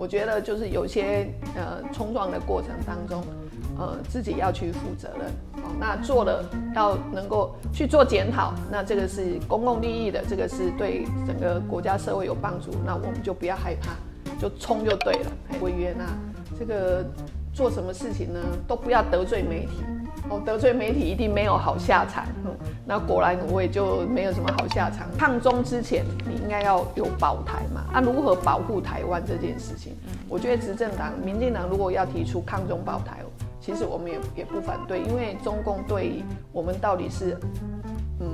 我觉得就是有些呃冲撞的过程当中，呃自己要去负责任，哦，那做了要能够去做检讨，那这个是公共利益的，这个是对整个国家社会有帮助，那我们就不要害怕，就冲就对了。委员啊，这个做什么事情呢，都不要得罪媒体。哦，得罪媒体一定没有好下场。嗯，那果然我也就没有什么好下场。抗中之前，你应该要有保台嘛？啊，如何保护台湾这件事情，我觉得执政党民进党如果要提出抗中保台，其实我们也也不反对，因为中共对我们到底是，嗯。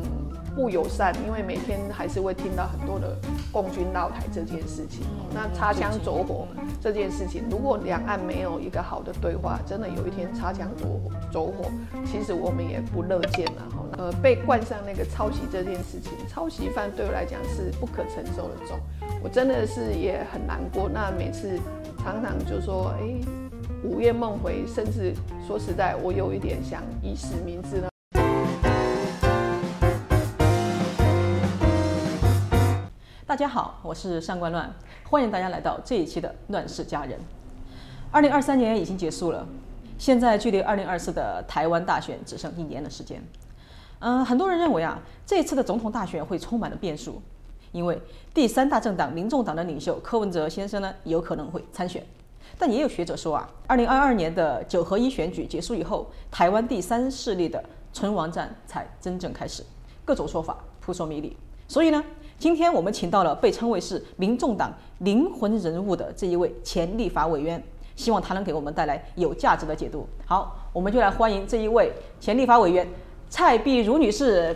不友善，因为每天还是会听到很多的共军闹台这件事情。那擦枪走火这件事情，如果两岸没有一个好的对话，真的有一天擦枪走火，走火，其实我们也不乐见了。哈，呃，被冠上那个抄袭这件事情，抄袭犯对我来讲是不可承受的重，我真的是也很难过。那每次常常就说，哎，午夜梦回，甚至说实在，我有一点想以死明志呢。大家好，我是上官乱，欢迎大家来到这一期的《乱世佳人》。二零二三年已经结束了，现在距离二零二四的台湾大选只剩一年的时间。嗯，很多人认为啊，这一次的总统大选会充满了变数，因为第三大政党民众党的领袖柯文哲先生呢有可能会参选。但也有学者说啊，二零二二年的九合一选举结束以后，台湾第三势力的存亡战才真正开始，各种说法扑朔迷离。所以呢？今天我们请到了被称为是民众党灵魂人物的这一位前立法委员，希望他能给我们带来有价值的解读。好，我们就来欢迎这一位前立法委员蔡碧如女士。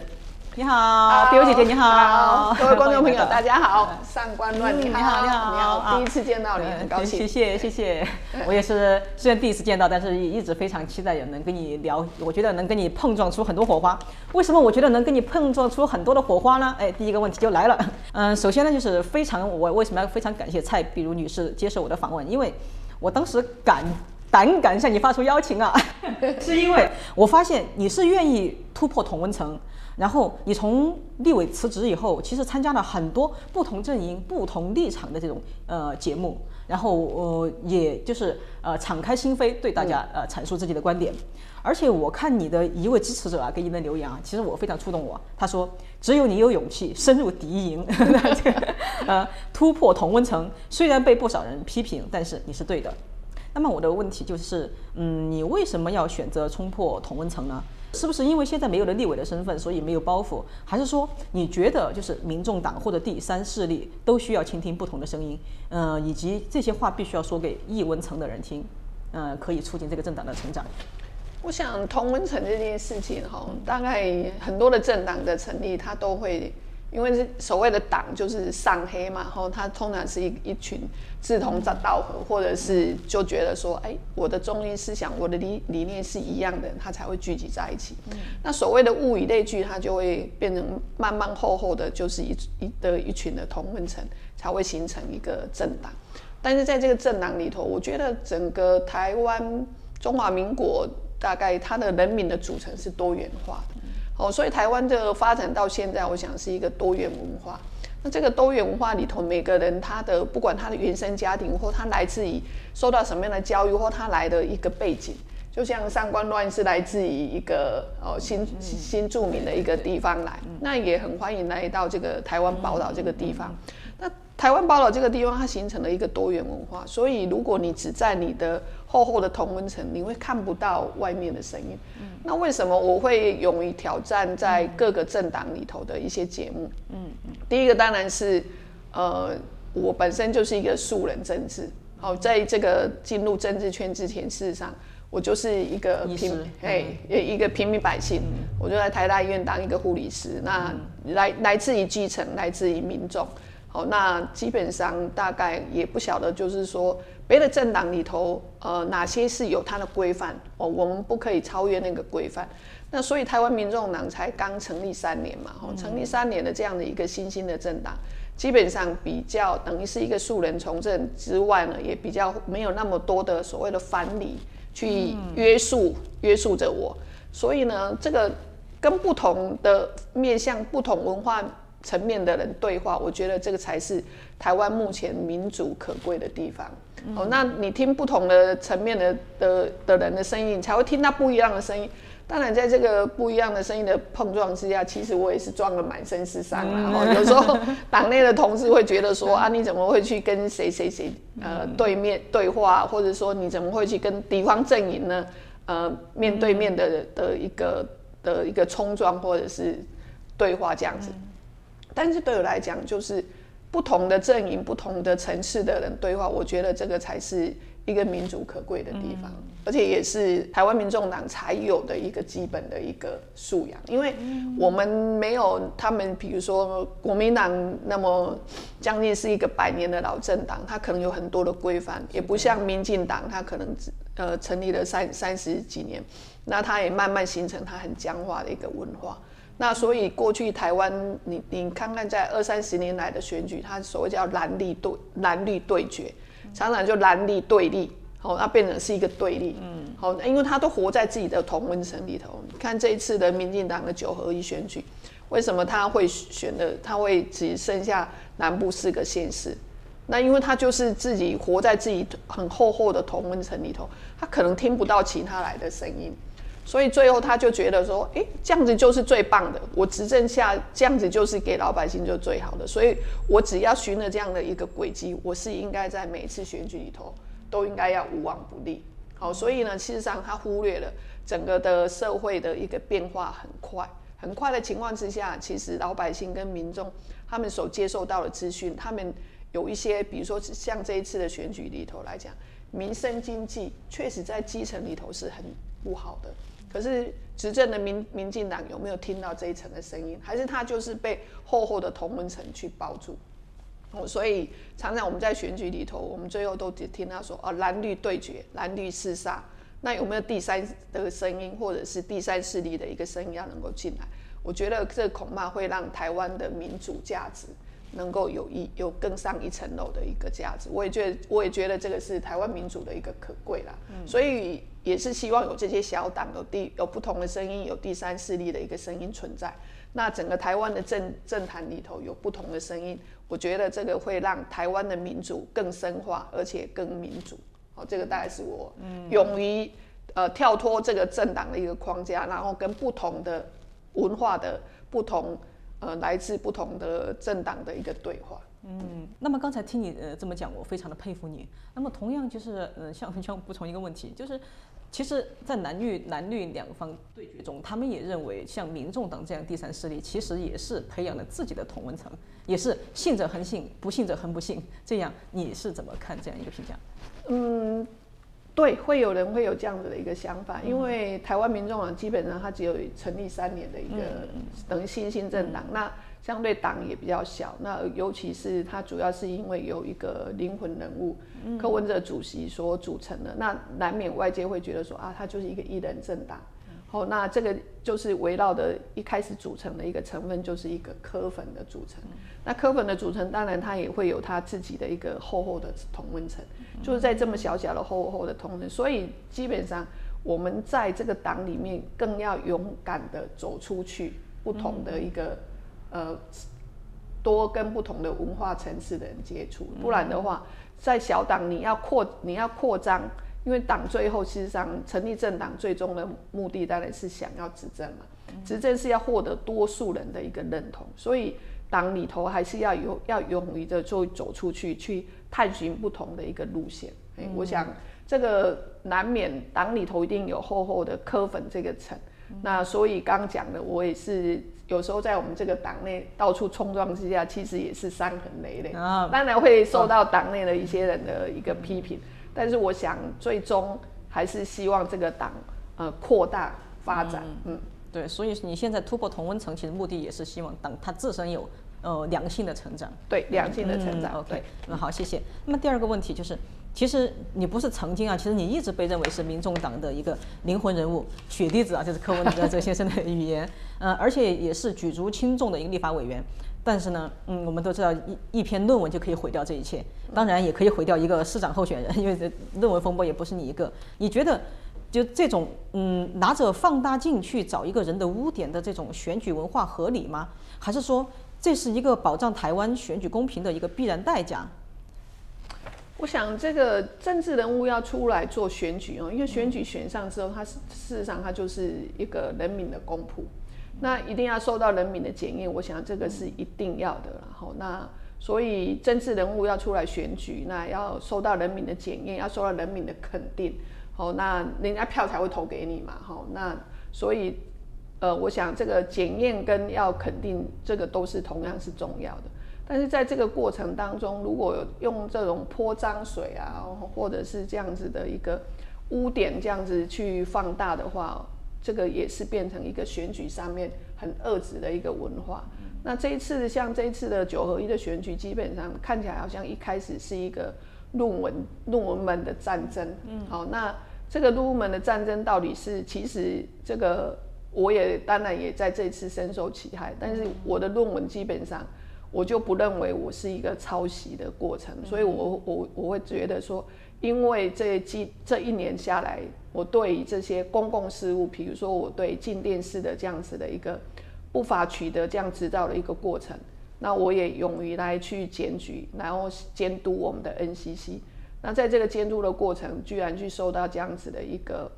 你好，碧如姐姐，你好，各位观众朋友，大家好。上官乱，你好，你好，你好，第一次见到你，很高兴。谢谢，谢谢。我也是，虽然第一次见到，但是一直非常期待有能跟你聊。我觉得能跟你碰撞出很多火花。为什么我觉得能跟你碰撞出很多的火花呢？哎，第一个问题就来了。嗯，首先呢，就是非常，我为什么要非常感谢蔡碧如女士接受我的访问？因为我当时敢胆敢向你发出邀请啊，是因为我发现你是愿意突破同温层。然后你从立委辞职以后，其实参加了很多不同阵营、不同立场的这种呃节目，然后呃也就是呃敞开心扉对大家呃阐述自己的观点。而且我看你的一位支持者啊给你的留言啊，其实我非常触动我。他说：“只有你有勇气深入敌营，这个呃突破同温层，虽然被不少人批评，但是你是对的。”那么我的问题就是，嗯，你为什么要选择冲破同温层呢？是不是因为现在没有了立委的身份，所以没有包袱？还是说你觉得就是民众党或者第三势力都需要倾听不同的声音？嗯，以及这些话必须要说给易文成的人听，嗯，可以促进这个政党的成长。我想同文成这件事情哈，大概很多的政党的成立，他都会。因为是所谓的党就是上黑嘛，然后他通常是一一群志同道合，或者是就觉得说，哎，我的中心思想、我的理理念是一样的，他才会聚集在一起。那所谓的物以类聚，它就会变成慢慢厚厚的，就是一一的一群的同温层，才会形成一个政党。但是在这个政党里头，我觉得整个台湾中华民国大概它的人民的组成是多元化的。哦，所以台湾这个发展到现在，我想是一个多元文化。那这个多元文化里头，每个人他的不管他的原生家庭，或他来自于受到什么样的教育，或他来的一个背景，就像上官乱是来自于一个哦新新著名的一个地方来，那也很欢迎来到这个台湾宝岛这个地方。那台湾宝岛这个地方，它形成了一个多元文化，所以如果你只在你的厚厚的同温层，你会看不到外面的声音。嗯那为什么我会勇于挑战在各个政党里头的一些节目？嗯嗯，第一个当然是，呃，我本身就是一个素人政治，好，在这个进入政治圈之前，事实上我就是一个平哎一个平民百姓，我就在台大医院当一个护理师，那来来自于基层，来自于民众。好，那基本上大概也不晓得，就是说别的政党里头，呃，哪些是有它的规范哦，我们不可以超越那个规范。那所以台湾民众党才刚成立三年嘛，哦，成立三年的这样的一个新兴的政党，基本上比较等于是一个素人从政之外呢，也比较没有那么多的所谓的藩篱去约束约束着我。所以呢，这个跟不同的面向、不同文化。层面的人对话，我觉得这个才是台湾目前民主可贵的地方。哦，那你听不同的层面的的的人的声音，你才会听到不一样的声音。当然，在这个不一样的声音的碰撞之下，其实我也是装了满身是伤然后有时候 党内的同事会觉得说啊，你怎么会去跟谁谁谁呃对面对话，或者说你怎么会去跟敌方阵营呢？呃，面对面的的一个的一个冲撞或者是对话这样子。但是对我来讲，就是不同的阵营、不同的城市的人对话，我觉得这个才是。一个民主可贵的地方，而且也是台湾民众党才有的一个基本的一个素养，因为我们没有他们，比如说国民党那么将近是一个百年的老政党，它可能有很多的规范，也不像民进党，它可能呃成立了三三十几年，那它也慢慢形成它很僵化的一个文化。那所以过去台湾，你你看看在二三十年来的选举，它所谓叫蓝绿对蓝绿对决。常常就蓝绿对立，好，那变成是一个对立，嗯，好，因为他都活在自己的同温层里头。你看这一次的民进党的九合一选举，为什么他会选的？他会只剩下南部四个县市？那因为他就是自己活在自己很厚厚的同温层里头，他可能听不到其他来的声音。所以最后他就觉得说，哎，这样子就是最棒的。我执政下这样子就是给老百姓就最好的。所以我只要循着这样的一个轨迹，我是应该在每次选举里头都应该要无往不利。好，所以呢，事实上他忽略了整个的社会的一个变化很快，很快的情况之下，其实老百姓跟民众他们所接受到的资讯，他们有一些，比如说像这一次的选举里头来讲，民生经济确实在基层里头是很不好的。可是执政的民民进党有没有听到这一层的声音？还是他就是被厚厚的同温层去包住？哦，所以常常我们在选举里头，我们最后都只听他说：“哦，蓝绿对决，蓝绿厮杀。”那有没有第三的声音，或者是第三势力的一个声音要能够进来？我觉得这恐怕会让台湾的民主价值能够有一有更上一层楼的一个价值。我也觉得，我也觉得这个是台湾民主的一个可贵啦。所以。也是希望有这些小党有第有不同的声音，有第三势力的一个声音存在。那整个台湾的政政坛里头有不同的声音，我觉得这个会让台湾的民主更深化，而且更民主。好，这个大概是我勇于呃跳脱这个政党的一个框架，然后跟不同的文化的不同呃来自不同的政党的一个对话。嗯，那么刚才听你呃这么讲，我非常的佩服你。那么同样就是呃，像 像补充一个问题，就是其实，在蓝绿蓝绿两方对决中，他们也认为像民众党这样第三势力，其实也是培养了自己的同温层，也是信者恒信，不信者恒不信。这样你是怎么看这样一个评价？嗯，对，会有人会有这样子的一个想法，因为台湾民众党基本上它只有成立三年的一个等于新兴政党，那。相对党也比较小，那尤其是它主要是因为有一个灵魂人物柯文哲主席所组成的，那难免外界会觉得说啊，他就是一个一人政党。好，那这个就是围绕的一开始组成的一个成分，就是一个科粉的组成。那科粉的组成，当然它也会有它自己的一个厚厚的同温层，就是在这么小小的厚厚的同温层，所以基本上我们在这个党里面更要勇敢的走出去，不同的一个。呃，多跟不同的文化层次的人接触，不然的话，在小党你要扩你要扩张，因为党最后事实上成立政党最终的目的当然是想要执政嘛，执政是要获得多数人的一个认同，所以党里头还是要有要勇于的就走出去，去探寻不同的一个路线。哎，我想这个难免党里头一定有厚厚的科粉这个层，那所以刚讲的我也是。有时候在我们这个党内到处冲撞之下，其实也是伤痕累累。啊，当然会受到党内的一些人的一个批评，但是我想最终还是希望这个党呃扩大发展。嗯，对，所以你现在突破同温层，其实目的也是希望党它自身有呃良性的成长。对，良性的成长。OK，那好，谢谢。那么第二个问题就是。其实你不是曾经啊，其实你一直被认为是民众党的一个灵魂人物、血滴子啊，就是柯文哲这先生的语言，呃，而且也是举足轻重的一个立法委员。但是呢，嗯，我们都知道一一篇论文就可以毁掉这一切，当然也可以毁掉一个市长候选人，因为这论文风波也不是你一个。你觉得就这种嗯，拿着放大镜去找一个人的污点的这种选举文化合理吗？还是说这是一个保障台湾选举公平的一个必然代价。我想这个政治人物要出来做选举哦，因为选举选上之后，他是事实上他就是一个人民的公仆，那一定要受到人民的检验。我想这个是一定要的。然后那所以政治人物要出来选举，那要受到人民的检验，要受到人民的肯定。好，那人家票才会投给你嘛。好，那所以呃，我想这个检验跟要肯定，这个都是同样是重要的。但是在这个过程当中，如果用这种泼脏水啊，或者是这样子的一个污点这样子去放大的话，这个也是变成一个选举上面很恶质的一个文化。那这一次像这一次的九合一的选举，基本上看起来好像一开始是一个论文论文们的战争。嗯，好，那这个论文们的战争到底是其实这个我也当然也在这次深受其害，但是我的论文基本上。我就不认为我是一个抄袭的过程，所以我我我会觉得说，因为这几这一年下来，我对于这些公共事务，比如说我对进电视的这样子的一个不法取得这样执照的一个过程，那我也勇于来去检举，然后监督我们的 NCC。那在这个监督的过程，居然去受到这样子的一个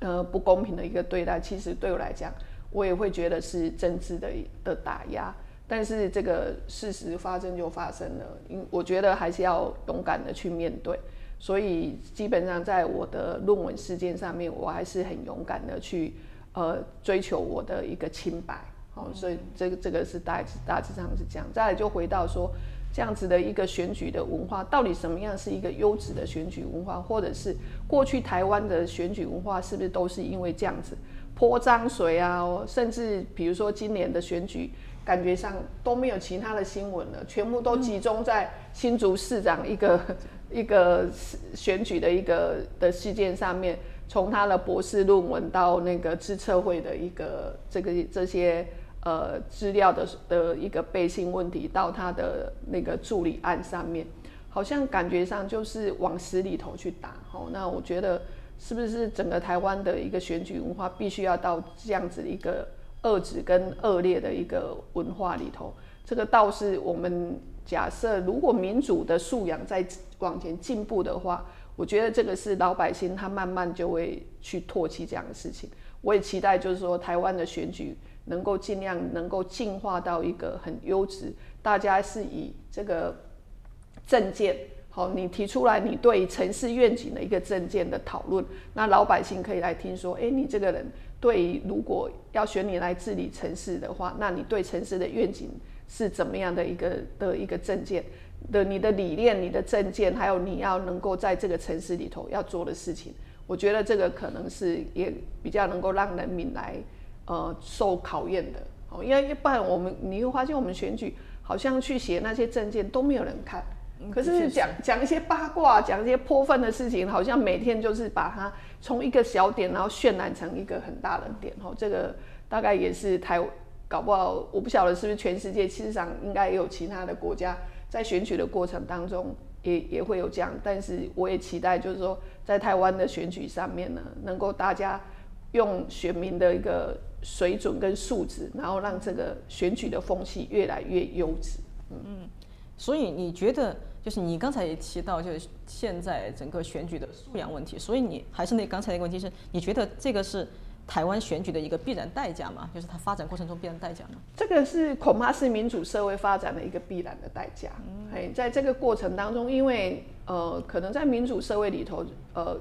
呃不公平的一个对待，其实对我来讲，我也会觉得是政治的的打压。但是这个事实发生就发生了，因我觉得还是要勇敢的去面对。所以基本上在我的论文事件上面，我还是很勇敢的去呃追求我的一个清白。好，所以这个这个是大致大致上是这样。再来就回到说，这样子的一个选举的文化，到底什么样是一个优质的选举文化，或者是过去台湾的选举文化是不是都是因为这样子泼脏水啊？甚至比如说今年的选举。感觉上都没有其他的新闻了，全部都集中在新竹市长一个一个选举的一个的事件上面。从他的博士论文到那个知策会的一个这个这些呃资料的的一个背信问题，到他的那个助理案上面，好像感觉上就是往死里头去打。好，那我觉得是不是整个台湾的一个选举文化必须要到这样子一个？遏制跟恶劣的一个文化里头，这个倒是我们假设，如果民主的素养在往前进步的话，我觉得这个是老百姓他慢慢就会去唾弃这样的事情。我也期待就是说，台湾的选举能够尽量能够进化到一个很优质，大家是以这个政见，好，你提出来你对城市愿景的一个政见的讨论，那老百姓可以来听说，哎，你这个人。对，如果要选你来治理城市的话，那你对城市的愿景是怎么样的一个的一个证件的？你的理念、你的证件，还有你要能够在这个城市里头要做的事情，我觉得这个可能是也比较能够让人民来呃受考验的。哦，因为一般我们你会发现，我们选举好像去写那些证件都没有人看。可是讲讲一些八卦，讲一些泼粪的事情，好像每天就是把它从一个小点，然后渲染成一个很大的点。哦，这个大概也是台搞不好，我不晓得是不是全世界，其实上应该也有其他的国家在选举的过程当中也也会有这样。但是我也期待，就是说在台湾的选举上面呢，能够大家用选民的一个水准跟素质，然后让这个选举的风气越来越优质。嗯。所以你觉得，就是你刚才也提到，就是现在整个选举的素养问题。所以你还是那刚才那个问题是，你觉得这个是台湾选举的一个必然代价嘛？就是它发展过程中必然代价嘛？这个是恐怕是民主社会发展的一个必然的代价。哎，在这个过程当中，因为呃，可能在民主社会里头，呃，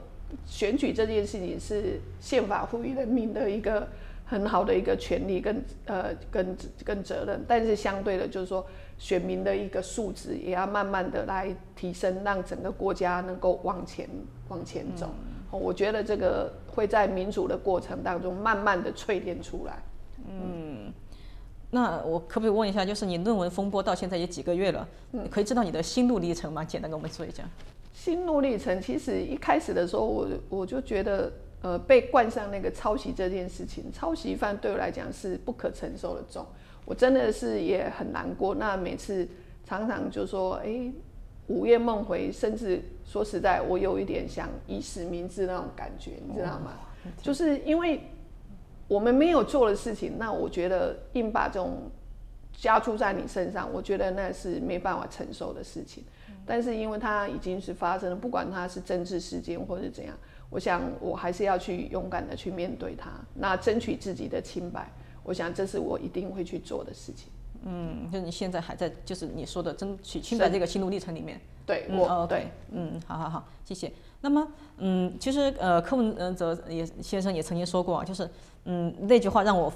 选举这件事情是宪法赋予人民的一个很好的一个权利跟呃跟跟责任，但是相对的，就是说。选民的一个素质也要慢慢的来提升，让整个国家能够往前往前走。我觉得这个会在民主的过程当中慢慢的淬炼出来。嗯，那我可不可以问一下，就是你论文风波到现在也几个月了，嗯可以知道你的心路历程吗？简单跟我们说一下。心路历程其实一开始的时候，我我就觉得，呃，被冠上那个抄袭这件事情，抄袭犯对我来讲是不可承受的重。我真的是也很难过，那每次常常就说，哎，午夜梦回，甚至说实在，我有一点想以死明志那种感觉，你知道吗？就是因为我们没有做的事情，那我觉得硬把这种加注在你身上，我觉得那是没办法承受的事情。但是因为它已经是发生了，不管它是政治事件或者怎样，我想我还是要去勇敢的去面对它，那争取自己的清白。我想这是我一定会去做的事情。嗯，就你现在还在，就是你说的争取清白这个心路历程里面。对，嗯我、对，嗯，好好好，谢谢。那么，嗯，其实呃，柯文呃哲也先生也曾经说过啊，就是嗯那句话让我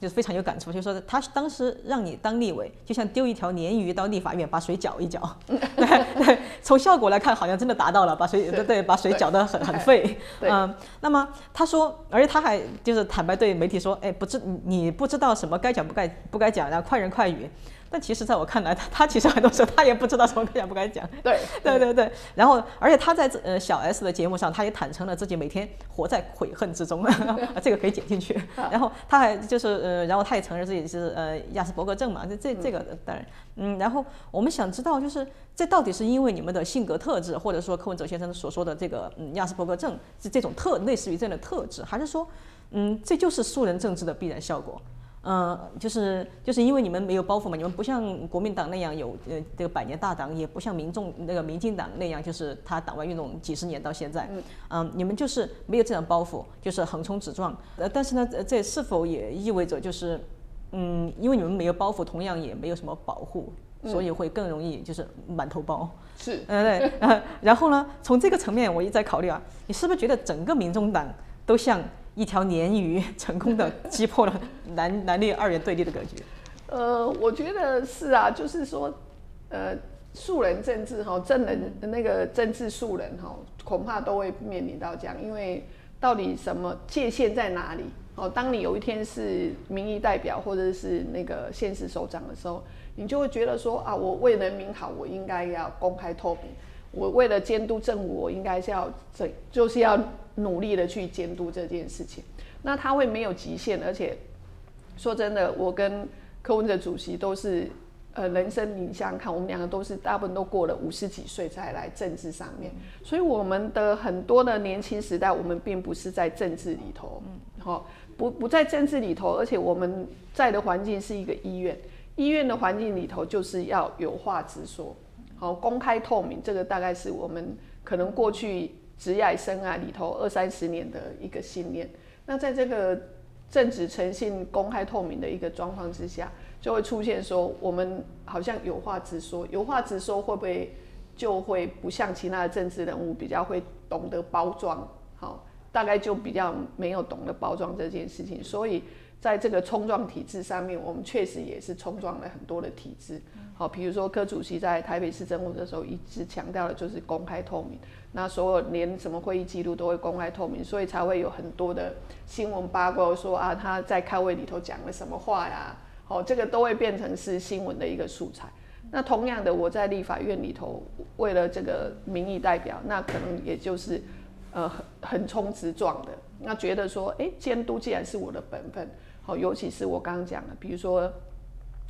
就是非常有感触，就是说他当时让你当立委，就像丢一条鲶鱼到立法院，把水搅一搅。对对，从效果来看，好像真的达到了，把水对对，把水搅得很很沸。嗯，那么他说，而且他还就是坦白对媒体说，哎，不知你你不知道什么该讲不该不该讲，然后快人快语。但其实在我看来，他他其实很多时候他也不知道什么该讲不该讲。对，对对对，然后而且他在这呃小 S 的节目上，他也坦诚了自己每天活在悔恨之中，这个可以剪进去。然后他还就是呃，然后他也承认自己是呃亚斯伯格症嘛，这这这个当然，嗯，然后我们想知道就是这到底是因为你们的性格特质，或者说柯文哲先生所说的这个嗯亚斯伯格症是这种特类似于这样的特质，还是说嗯这就是素人政治的必然效果？嗯，就是就是因为你们没有包袱嘛，你们不像国民党那样有呃这个百年大党，也不像民众那个民进党那样，就是他党外运动几十年到现在，嗯，你们就是没有这样包袱，就是横冲直撞。呃，但是呢，呃这是否也意味着就是，嗯，因为你们没有包袱，同样也没有什么保护，所以会更容易就是满头包。是，嗯，对，呃，然后呢，从这个层面，我一直在考虑啊，你是不是觉得整个民众党都像一条鲶鱼，成功的击破了蓝蓝绿二元对立的格局？呃，我觉得是啊，就是说，呃，素人政治哈，正人那个政治素人哈，恐怕都会面临到这样，因为到底什么界限在哪里？哦，当你有一天是民意代表或者是那个县市首长的时候，你就会觉得说啊，我为人民好，我应该要公开透明。我为了监督政务，我应该是要这就是要努力的去监督这件事情。那他会没有极限，而且说真的，我跟柯文哲主席都是呃人生，你想想看，我们两个都是大部分都过了五十几岁才来政治上面，所以我们的很多的年轻时代，我们并不是在政治里头，好、不不在政治里头，而且我们在的环境是一个医院，医院的环境里头就是要有话直说，好、公开透明，这个大概是我们可能过去职业生涯里头二三十年的一个信念。那在这个正直、诚信、公开透明的一个状况之下，就会出现说，我们好像有话直说，有话直说会不会就会不像其他的政治人物比较会懂得包装？好，大概就比较没有懂得包装这件事情，所以在这个冲撞体制上面，我们确实也是冲撞了很多的体制。好，比如说柯主席在台北市政府的时候，一直强调的就是公开透明，那所有连什么会议记录都会公开透明，所以才会有很多的新闻八卦说啊他在开会里头讲了什么话呀，好，这个都会变成是新闻的一个素材。那同样的，我在立法院里头，为了这个民意代表，那可能也就是呃横横冲直撞的，那觉得说，哎，监督既然是我的本分，好，尤其是我刚刚讲的，比如说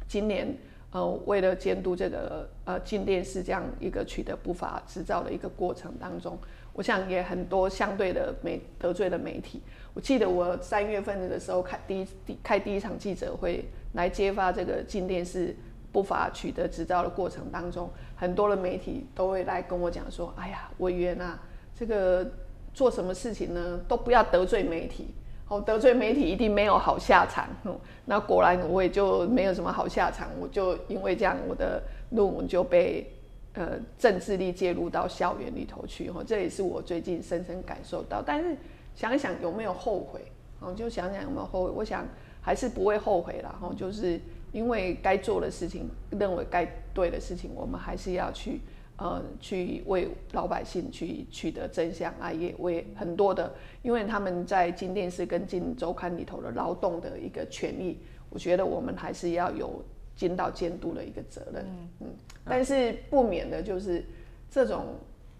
今年呃为了监督这个呃进电视这样一个取得不法执照的一个过程当中，我想也很多相对的媒得罪的媒体。我记得我三月份的时候开第一第开第一场记者会来揭发这个进电视不法取得执照的过程当中，很多的媒体都会来跟我讲说：“哎呀，委员啊，这个做什么事情呢，都不要得罪媒体。哦，得罪媒体一定没有好下场。嗯，那果然我也就没有什么好下场，我就因为这样，我的论文就被呃政治力介入到校园里头去。哦，这也是我最近深深感受到。但是想一想有没有后悔？哦，就想想有没有后悔。我想还是不会后悔啦。哦，就是因为该做的事情，认为该对的事情，我们还是要去。呃，去为老百姓去取得真相啊，也为很多的，因为他们在金电视跟金周刊里头的劳动的一个权益，我觉得我们还是要有尽到监督的一个责任。嗯嗯，但是不免的就是这种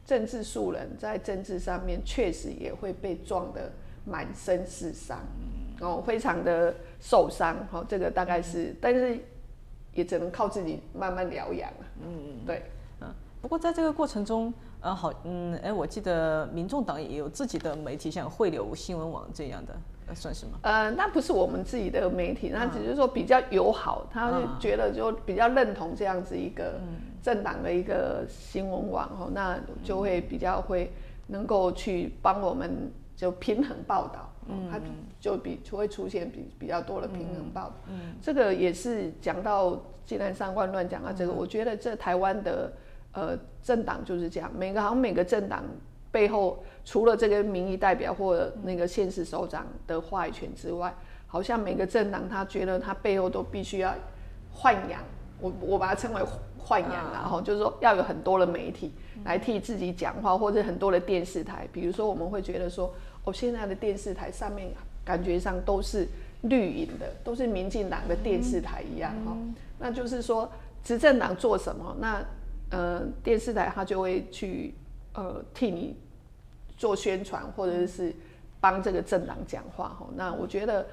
政治素人在政治上面确实也会被撞得满身是伤，哦，非常的受伤。好、这个大概是，但是也只能靠自己慢慢疗养啊。嗯，对。不过在这个过程中，呃，好，嗯，哎，我记得民众党也有自己的媒体，像汇流新闻网这样的，算是吗？呃，那不是我们自己的媒体，那只是说比较友好，他就觉得就比较认同这样子一个政党的一个新闻网哦，那就会比较会能够去帮我们就平衡报道，嗯，它就比就会出现比比较多的平衡报道，嗯，这个也是讲到既然三观乱讲到这个，我觉得这台湾的呃政党就是这样，每个好像每个政党。背后除了这个民意代表或那个县市首长的话语权之外，好像每个政党他觉得他背后都必须要豢养，我我把它称为豢养，然后就是说要有很多的媒体来替自己讲话，或者很多的电视台，比如说我们会觉得说，哦，现在的电视台上面感觉上都是绿营的，都是民进党的电视台一样哈，那就是说执政党做什么，那呃电视台他就会去。呃，替你做宣传，或者是帮这个政党讲话哈。那我觉得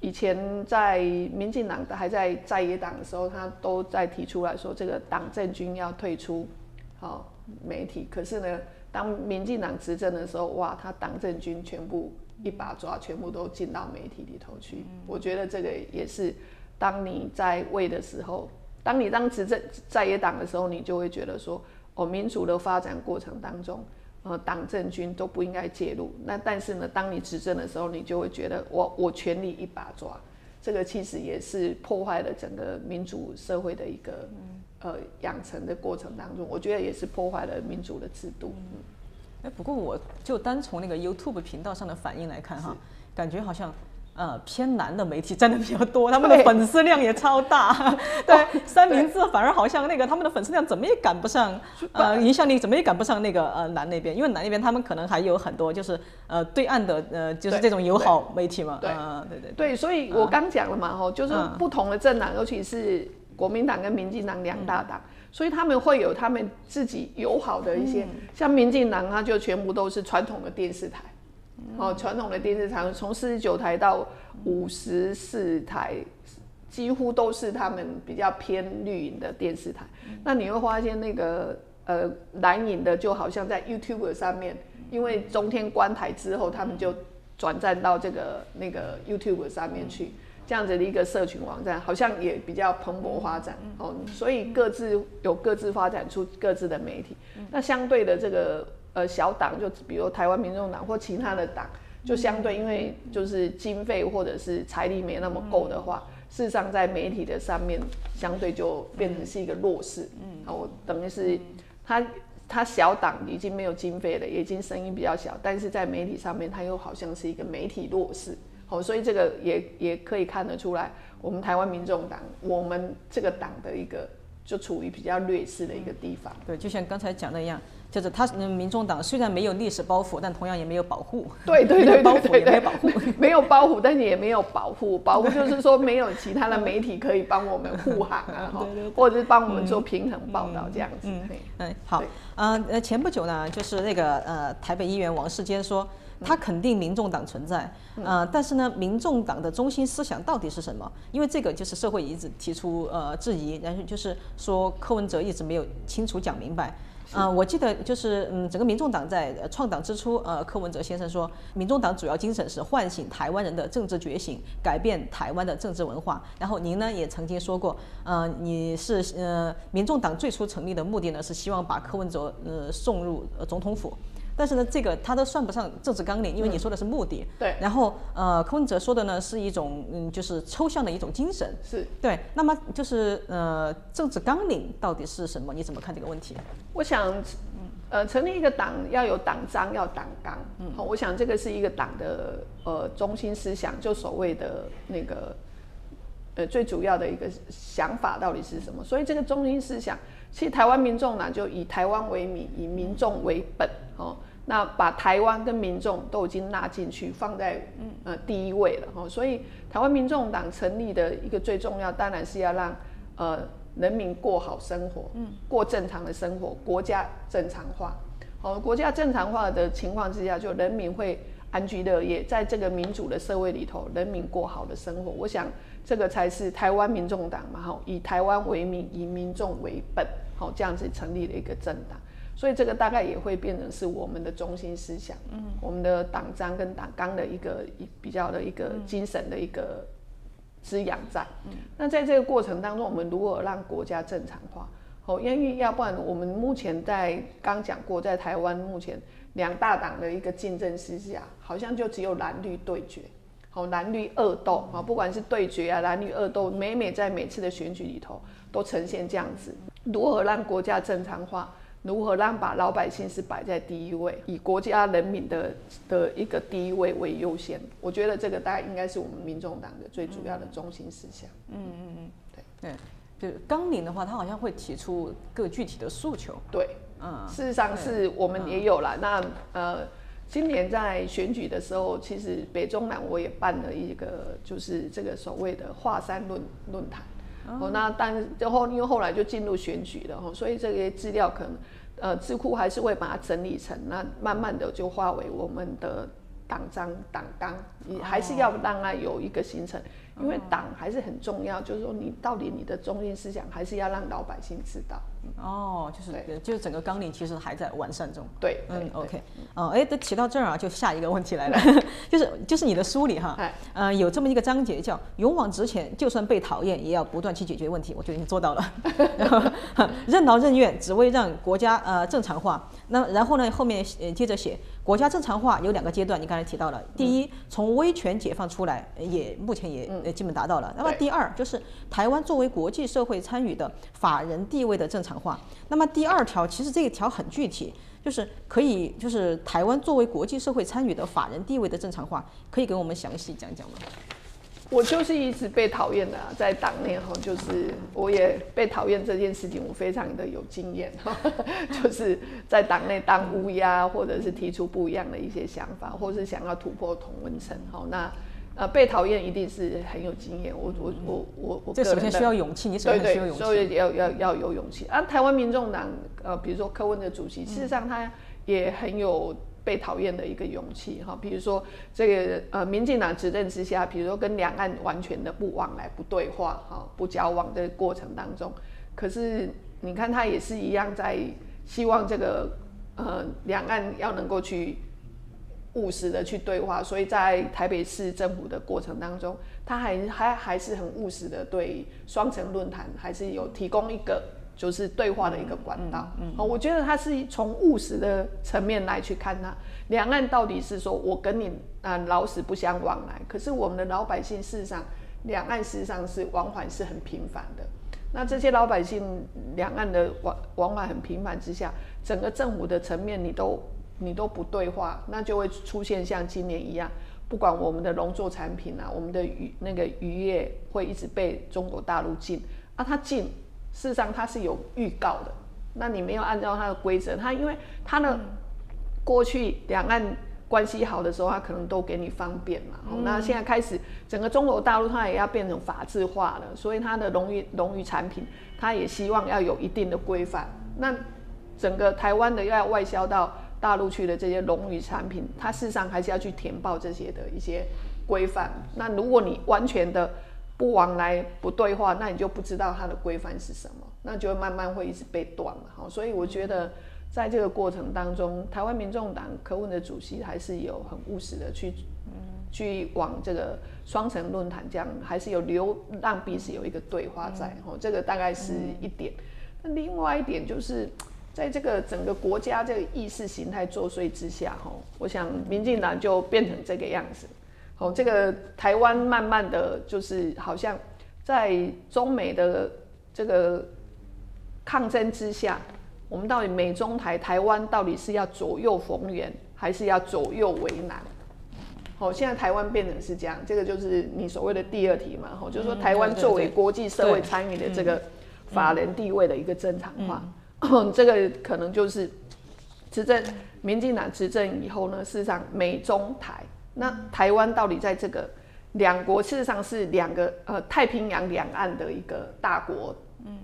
以前在民进党还在在野党的时候，他都在提出来说，这个党政军要退出好媒体。可是呢，当民进党执政的时候，哇，他党政军全部一把抓，全部都进到媒体里头去。我觉得这个也是，当你在位的时候，当你当执政在野党的时候，你就会觉得说。哦，民主的发展过程当中，呃，党政军都不应该介入。那但是呢，当你执政的时候，你就会觉得我 我权力一把抓，这个其实也是破坏了整个民主社会的一个呃养成的过程当中，我觉得也是破坏了民主的制度。哎，不过我就单从那个 YouTube 频道上的反应来看哈，感觉好像。呃，偏男的媒体占的比较多，他们的粉丝量也超大。对，三明治反而好像那个他们的粉丝量怎么也赶不上，呃，影响力怎么也赶不上那个呃男那边，因为男那边他们可能还有很多就是呃对岸的呃就是这种友好媒体嘛。对，对对对。所以我刚讲了嘛，吼，就是不同的政党，尤其是国民党跟民进党两大党，所以他们会有他们自己友好的一些，像民进党，它就全部都是传统的电视台。哦，传统的电视台从四十九台到五十四台，几乎都是他们比较偏绿营的电视台。那你会发现那个呃蓝营的，就好像在 YouTube 上面，因为中天关台之后，他们就转战到这个那个 YouTube 上面去，这样子的一个社群网站，好像也比较蓬勃发展。哦，所以各自有各自发展出各自的媒体。那相对的这个。呃，小党就比如台湾民众党或其他的党，就相对因为就是经费或者是财力没那么够的话，事实上在媒体的上面相对就变成是一个弱势。嗯，我等于是他他小党已经没有经费了，已经声音比较小，但是在媒体上面他又好像是一个媒体弱势。好，所以这个也也可以看得出来，我们台湾民众党，我们这个党的一个就处于比较劣势的一个地方。对，就像刚才讲的一样。就是他，民众党虽然没有历史包袱，但同样也没有保护。对对 对包袱也没有保护，没有包袱，但是也没有保护。保护就是说没有其他的媒体可以帮我们护航啊，哈或者是帮我们做平衡报道这样子。嗯，好，呃呃，前不久呢，就是那个呃台北议员王世坚说，他肯定民众党存在，呃，但是呢，民众党的中心思想到底是什么？因为这个就是社会一直提出呃质疑，然后就是说柯文哲一直没有清楚讲明白。嗯，我记得就是嗯，整个民众党在创党之初，呃，柯文哲先生说，民众党主要精神是唤醒台湾人的政治觉醒，改变台湾的政治文化。然后您呢也曾经说过，呃，你是呃，民众党最初成立的目的呢是希望把柯文哲呃送入总统府。但是呢，这个它都算不上政治纲领，因为你说的是目的。对。然后，呃，柯文哲说的呢是一种，嗯，就是抽象的一种精神。是。对。那么就是，呃，政治纲领到底是什么？你怎么看这个问题？我想，呃，成立一个党要有党章，要党纲。嗯。好，我想这个是一个党的呃中心思想，就所谓的那个，呃，最主要的一个想法到底是什么？所以这个中心思想，其实台湾民众呢就以台湾为名，以民众为本。哦。那把台湾跟民众都已经纳进去，放在呃第一位了哦。所以台湾民众党成立的一个最重要，当然是要让呃人民过好生活，嗯，过正常的生活，国家正常化。好，国家正常化的情况之下，就人民会安居乐业，在这个民主的社会里头，人民过好的生活。我想这个才是台湾民众党嘛，哈，以台湾为名，以民众为本，好这样子成立了一个政党。所以这个大概也会变成是我们的中心思想，嗯，我们的党章跟党纲的一个一比较的一个精神的一个滋养在。嗯，那在这个过程当中，我们如何让国家正常化？哦，因为要不然我们目前在刚讲过，在台湾目前两大党的一个竞争之下，好像就只有蓝绿对决，好蓝绿恶斗啊，不管是对决啊，蓝绿恶斗，每每在每次的选举里头都呈现这样子，如何让国家正常化？如何让把老百姓是摆在第一位，以国家人民的的一个第一位为优先？我觉得这个大概应该是我们民众党的最主要的中心思想。嗯嗯嗯，对对，就纲领的话，他好像会提出各具体的诉求。对，嗯，事实上是我们也有了。那呃，今年在选举的时候，其实北中南我也办了一个，就是这个所谓的华山论论坛。哦，那但然后因为后来就进入选举了哈，所以这些资料可能，呃，智库还是会把它整理成，那慢慢的就化为我们的党章党纲，你还是要让它有一个形成。因为党还是很重要，就是说你到底你的中心思想还是要让老百姓知道。哦，就是就是整个纲领其实还在完善中。对，嗯，OK，哦，哎，都提到这儿啊，就下一个问题来了，就是就是你的书里哈，呃，有这么一个章节叫“勇往直前，就算被讨厌，也要不断去解决问题”，我觉得你做到了。任劳任怨，只为让国家呃正常化。那然后呢，后面呃接着写。国家正常化有两个阶段，你刚才提到了，第一，从威权解放出来，也目前也基本达到了。那么第二，就是台湾作为国际社会参与的法人地位的正常化。那么第二条，其实这一条很具体，就是可以，就是台湾作为国际社会参与的法人地位的正常化，可以给我们详细讲讲吗？我就是一直被讨厌的，在党内哈，就是我也被讨厌这件事情，我非常的有经验哈，就是在党内当乌鸦，或者是提出不一样的一些想法，或是想要突破同温层，好，那呃被讨厌一定是很有经验，我我我我我这首先需要勇气，你首先需要勇气，所以要要要有勇气啊。台湾民众党呃，比如说柯文的主席，事实上他也很有。被讨厌的一个勇气哈，比如说这个呃，民进党执政之下，比如说跟两岸完全的不往来、不对话、哈不交往的过程当中，可是你看他也是一样在希望这个呃两岸要能够去务实的去对话，所以在台北市政府的过程当中，他还还还是很务实的对双城论坛还是有提供一个。就是对话的一个管道，好，我觉得他是从务实的层面来去看它。两岸到底是说我跟你啊老死不相往来，可是我们的老百姓事实上，两岸事实上是往返是很频繁的。那这些老百姓两岸的往往返很频繁之下，整个政府的层面你都你都不对话，那就会出现像今年一样，不管我们的农作产品啊，我们的渔那个渔业会一直被中国大陆禁，啊，它禁。事实上，它是有预告的。那你没有按照它的规则，它因为它的过去两岸关系好的时候，它可能都给你方便嘛。那现在开始，整个中国大陆它也要变成法制化了，所以它的农渔农渔产品，它也希望要有一定的规范。那整个台湾的要外销到大陆去的这些农渔产品，它事实上还是要去填报这些的一些规范。那如果你完全的不往来不对话，那你就不知道它的规范是什么，那就会慢慢会一直被断了哈。所以我觉得，在这个过程当中，台湾民众党柯文的主席还是有很务实的去，去往这个双城论坛这样，还是有留让彼此有一个对话在哈。这个大概是一点。那另外一点就是，在这个整个国家这个意识形态作祟之下哈，我想民进党就变成这个样子。哦，这个台湾慢慢的就是好像在中美的这个抗争之下，我们到底美中台台湾到底是要左右逢源，还是要左右为难？好，现在台湾变成是这样，这个就是你所谓的第二题嘛，吼，就是说台湾作为国际社会参与的这个法人地位的一个正常化，这个可能就是执政民进党执政以后呢，事实上美中台。那台湾到底在这个两国事实上是两个呃太平洋两岸的一个大国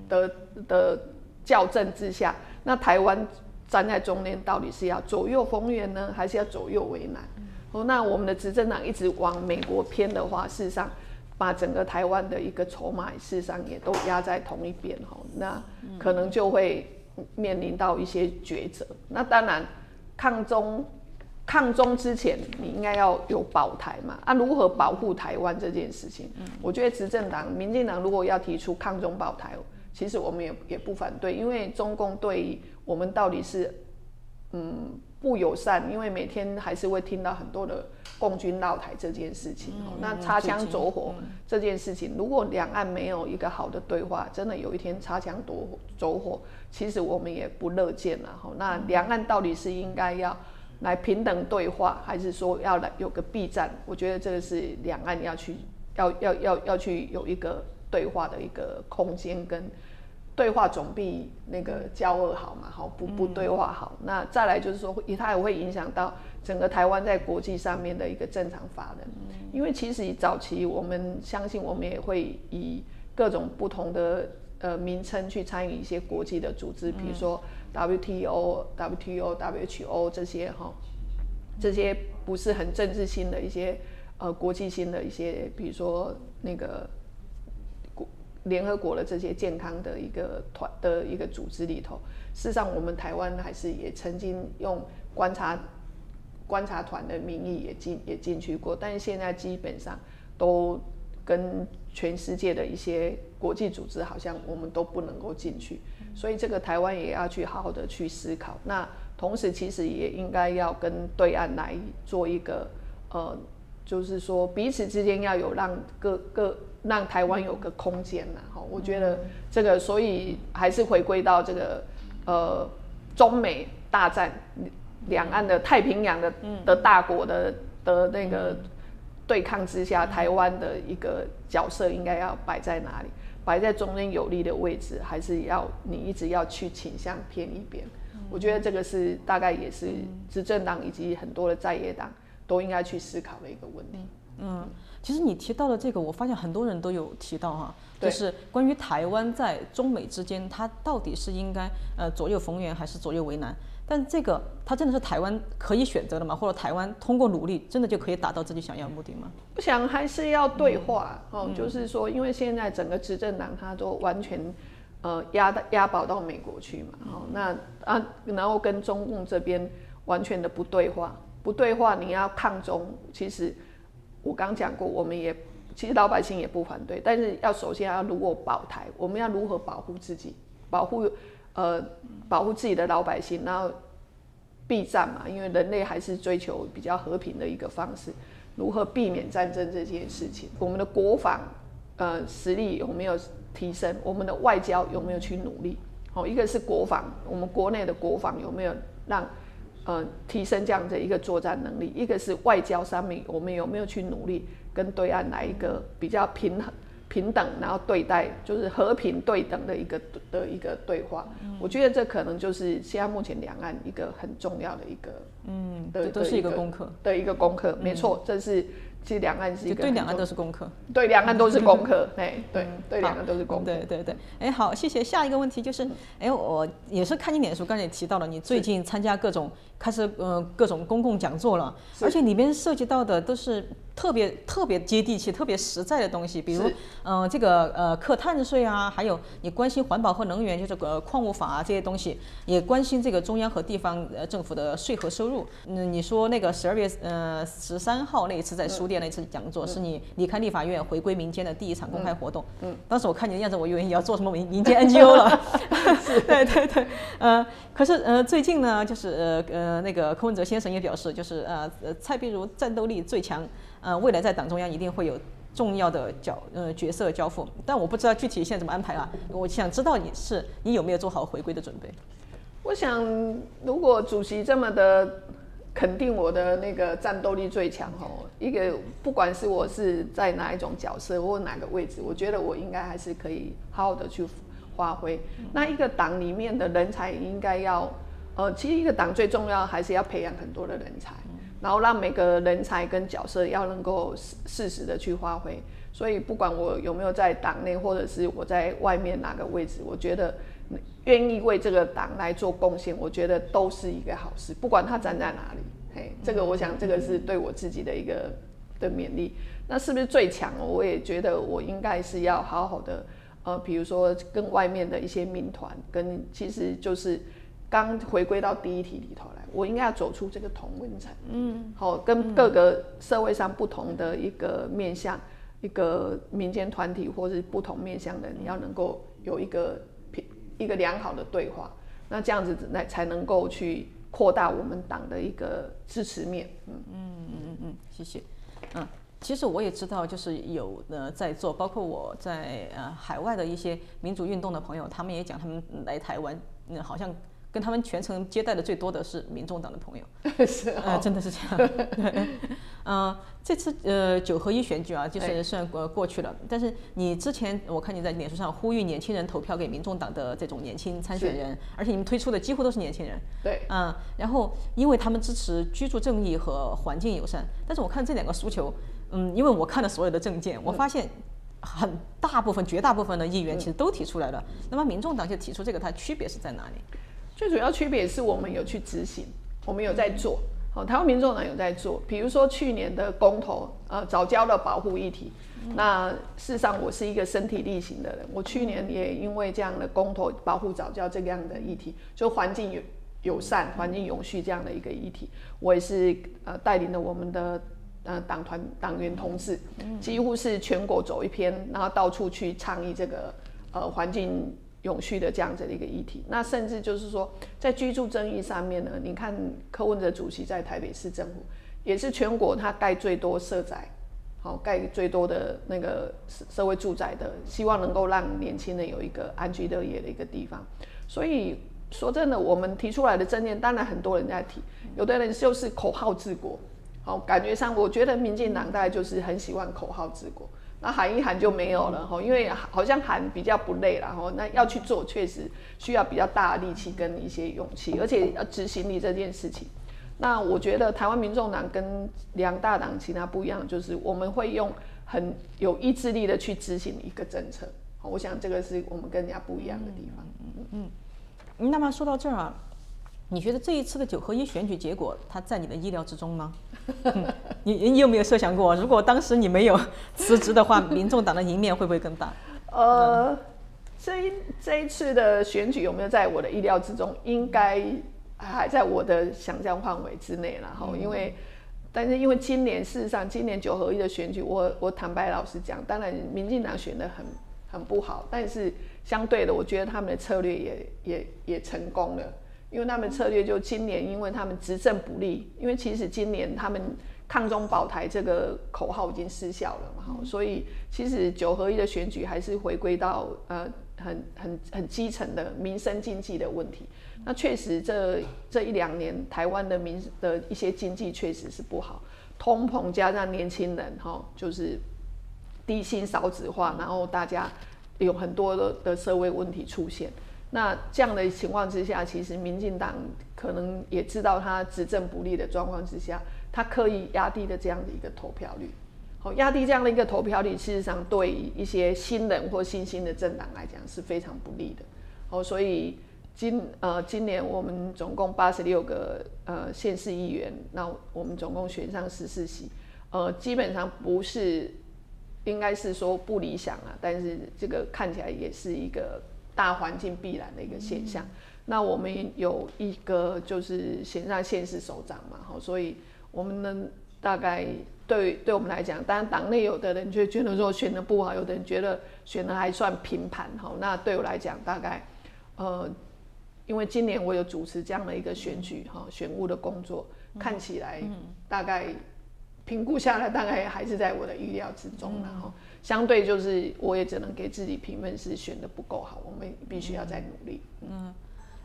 的的校正之下，那台湾站在中间到底是要左右逢源呢，还是要左右为难？哦，那我们的执政党一直往美国偏的话，事实上把整个台湾的一个筹码事实上也都压在同一边哈，那可能就会面临到一些抉择。那当然，抗中抗中之前，你应该要有保台嘛？啊，如何保护台湾这件事情，我觉得执政党民进党如果要提出抗中保台，其实我们也也不反对，因为中共对我们到底是嗯不友善，因为每天还是会听到很多的共军闹台这件事情。那擦枪走火这件事情，如果两岸没有一个好的对话，真的有一天擦枪走火走火，其实我们也不乐见了。哈，那两岸到底是应该要？来平等对话，还是说要来有个避战？我觉得这个是两岸要去要要要要去有一个对话的一个空间，跟对话总比那个交恶好嘛？好不不对话好。那再来就是说，它也会影响到整个台湾在国际上面的一个正常发展。因为其实早期我们相信，我们也会以各种不同的呃名称去参与一些国际的组织，比如说。WTO、WTO、WHO 这些哈，这些不是很政治性的一些呃国际性的一些，比如说那个国联合国的这些健康的一个团的一个组织里头，事实上我们台湾还是也曾经用观察观察团的名义也进也进去过，但是现在基本上都跟全世界的一些国际组织好像我们都不能够进去。所以这个台湾也要去好好的去思考，那同时其实也应该要跟对岸来做一个，呃，就是说彼此之间要有让各各让台湾有个空间呐，哈，我觉得这个所以还是回归到这个，呃，中美大战两岸的太平洋的的大国的的那个对抗之下，台湾的一个角色应该要摆在哪里？摆在中间有利的位置，还是要你一直要去倾向偏一边？我觉得这个是大概也是执政党以及很多的在野党都应该去思考的一个问题。嗯，其实你提到的这个，我发现很多人都有提到哈，就是关于台湾在中美之间，它到底是应该呃左右逢源还是左右为难？但这个，它真的是台湾可以选择的吗？或者台湾通过努力，真的就可以达到自己想要的目的吗？我想还是要对话哦，就是说，因为现在整个执政党它都完全呃压到压宝到美国去嘛，哦，那啊，然后跟中共这边完全的不对话，不对话，你要抗中，其实我刚讲过，我们也其实老百姓也不反对，但是要首先要如何保台，我们要如何保护自己，保护。呃，保护自己的老百姓，然后避战嘛，因为人类还是追求比较和平的一个方式。如何避免战争这件事情？我们的国防呃实力有没有提升？我们的外交有没有去努力？哦，一个是国防，我们国内的国防有没有让呃提升这样的一个作战能力？一个是外交上面，我们有没有去努力跟对岸来一个比较平衡？平等，然后对待就是和平对等的一个的一个对话，我觉得这可能就是现在目前两岸一个很重要的一个，嗯，对，都是一个功课。的一个功课，没错，这是其实两岸是一个对两岸都是功课，对两岸都是功课，哎，对对两岸都是功课，对对对，哎，好，谢谢。下一个问题就是，哎，我也是看你脸书，刚才也提到了，你最近参加各种开始呃各种公共讲座了，而且里面涉及到的都是。特别特别接地气、特别实在的东西，比如，嗯，这个呃，课碳税啊，还有你关心环保和能源，就这个矿物法啊这些东西，也关心这个中央和地方呃政府的税和收入。嗯，你说那个十二月呃十三号那一次在书店那次讲座，是你离开立法院回归民间的第一场公开活动。嗯，当时我看你的样子，我以为你要做什么民民间 NGO 了。对对对，呃，可是呃最近呢，就是呃呃那个柯文哲先生也表示，就是呃呃蔡壁如战斗力最强。呃，未来在党中央一定会有重要的角呃角色交付，但我不知道具体现在怎么安排啊。我想知道你是你有没有做好回归的准备？我想，如果主席这么的肯定我的那个战斗力最强哦，一个不管是我是在哪一种角色或哪个位置，我觉得我应该还是可以好好的去发挥。那一个党里面的人才应该要，呃，其实一个党最重要还是要培养很多的人才。然后让每个人才跟角色要能够适适时的去发挥，所以不管我有没有在党内，或者是我在外面哪个位置，我觉得愿意为这个党来做贡献，我觉得都是一个好事。不管他站在哪里，嘿，这个我想这个是对我自己的一个的勉励。那是不是最强？我也觉得我应该是要好好的呃，比如说跟外面的一些民团，跟其实就是刚回归到第一题里头来，我应该要走出这个同温层，嗯，好，跟各个社会上不同的一个面向，一个民间团体或是不同面向的你，要能够有一个平一个良好的对话，那这样子来才能够去扩大我们党的一个支持面，嗯。嗯嗯嗯嗯，谢谢，嗯。其实我也知道，就是有呃在做，包括我在呃海外的一些民主运动的朋友，他们也讲，他们来台湾，嗯，好像跟他们全程接待的最多的是民众党的朋友，是啊，真的是这样。对，嗯，这次呃九合一选举啊，就是虽然过过去了，但是你之前我看你在脸书上呼吁年轻人投票给民众党的这种年轻参选人，而且你们推出的几乎都是年轻人，对，嗯，然后因为他们支持居住正义和环境友善，但是我看这两个诉求。嗯，因为我看了所有的证件，我发现很大部分、绝大部分的议员其实都提出来了。那么，民众党就提出这个，它区别是在哪里？最主要区别是我们有去执行，我们有在做。好，台湾民众党有在做，比如说去年的公投，呃，早教的保护议题。那事实上，我是一个身体力行的人，我去年也因为这样的公投保护早教这样的议题，就环境友友善、环境永续这样的一个议题，我也是呃带领了我们的。呃，党团党员同志几乎是全国走一篇，然后到处去倡议这个呃环境永续的这样子的一个议题。那甚至就是说，在居住争议上面呢，你看柯文哲主席在台北市政府也是全国他盖最多社宅，好盖最多的那个社会住宅的，希望能够让年轻人有一个安居乐业的一个地方。所以说真的，我们提出来的证件，当然很多人在提，有的人就是口号治国。好，感觉上我觉得民进党大概就是很喜欢口号治国，那喊一喊就没有了哈，因为好像喊比较不累然后那要去做确实需要比较大的力气跟一些勇气，而且要执行力这件事情。那我觉得台湾民众党跟两大党其他不一样，就是我们会用很有意志力的去执行一个政策。我想这个是我们跟人家不一样的地方。嗯嗯，那么说到这儿啊。你觉得这一次的九合一选举结果，它在你的意料之中吗？你你有没有设想过，如果当时你没有 辞职的话，民众党的赢面会不会更大？呃，这一这一次的选举有没有在我的意料之中？应该还在我的想象范围之内然后。因为，但是因为今年事实上，今年九合一的选举，我我坦白老实讲，当然民进党选的很很不好，但是相对的，我觉得他们的策略也也也成功了。因为他们策略就今年，因为他们执政不利，因为其实今年他们抗中保台这个口号已经失效了嘛，哈所以其实九合一的选举还是回归到呃很很很基层的民生经济的问题。那确实这这一两年台湾的民的一些经济确实是不好，通膨加上年轻人哈就是低薪少子化，然后大家有很多的的社会问题出现。那这样的情况之下，其实民进党可能也知道他执政不利的状况之下，他刻意压低的这样的一个投票率，好，压低这样的一个投票率，事实上对于一些新人或新兴的政党来讲是非常不利的，好，所以今呃今年我们总共八十六个呃县市议员，那我们总共选上十四席，呃，基本上不是应该是说不理想啊，但是这个看起来也是一个。大环境必然的一个现象。那我们有一个就是选上县市首长嘛，好，所以我们呢大概对对我们来讲，当然党内有的人就觉得说选的不好，有的人觉得选的还算平盘，好，那对我来讲大概呃，因为今年我有主持这样的一个选举哈选务的工作，看起来大概评估下来大概还是在我的预料之中然后。相对就是，我也只能给自己评分是选的不够好，我们必须要再努力。嗯，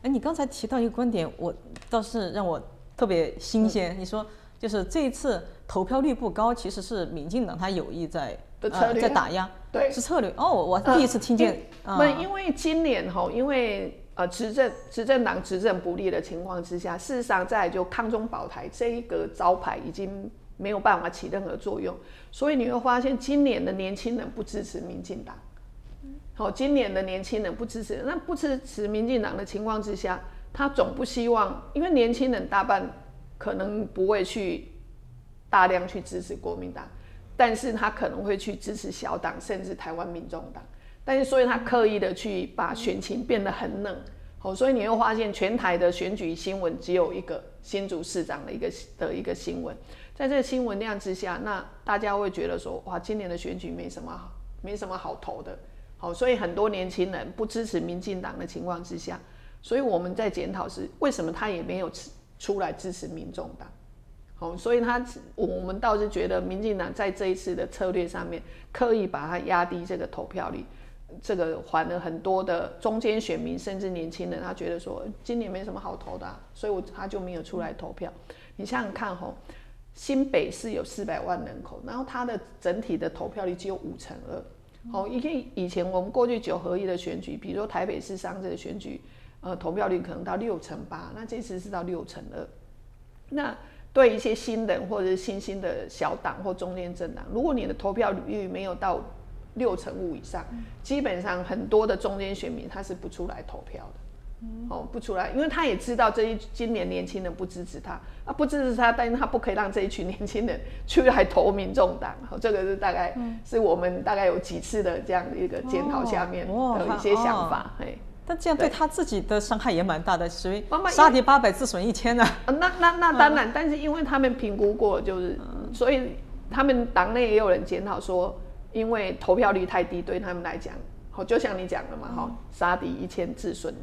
哎，你刚才提到一个观点，我倒是让我特别新鲜。你说，就是这一次投票率不高，其实是民进党他有意在呃在打压，对，是策略。哦，我第一次听见。不，因为今年哈，因为呃执政执政党执政不利的情况之下，事实上在就抗中保台这一个招牌已经。没有办法起任何作用，所以你会发现今年的年轻人不支持民进党。好，今年的年轻人不支持，那不支持民进党的情况之下，他总不希望，因为年轻人大半可能不会去大量去支持国民党，但是他可能会去支持小党，甚至台湾民众党。但是所以他刻意的去把选情变得很冷，好，所以你会发现全台的选举新闻只有一个新竹市长的一个的一个新闻，在这个新闻量之下，那大家会觉得说，哇，今年的选举没什么好，没什么好投的，好，所以很多年轻人不支持民进党的情况之下，所以我们在检讨是为什么他也没有出来支持民众党。哦，所以他我们倒是觉得民进党在这一次的策略上面刻意把它压低这个投票率，这个还了很多的中间选民甚至年轻人，他觉得说今年没什么好投的，所以我他就没有出来投票。你想想看，吼，新北市有四百万人口，然后它的整体的投票率只有五成二。哦，因为以前我们过去九合一的选举，比如说台北市上次的选举，呃，投票率可能到六成八，那这次是到六成二，那。对一些新人或者是新兴的小党或中间政党，如果你的投票率没有到六成五以上，基本上很多的中间选民他是不出来投票的，哦，不出来，因为他也知道这一今年年轻人不支持他啊，不支持他，但是他不可以让这一群年轻人出来投民众党，这个是大概是我们大概有几次的这样的一个检讨下面的一些想法，哎。但这样对他自己的伤害也蛮大的，所以杀敌八百自损一千呢。那那那当然，但是因为他们评估过，就是所以他们党内也有人检讨说，因为投票率太低，对他们来讲，好就像你讲的嘛，哈，杀敌一千自损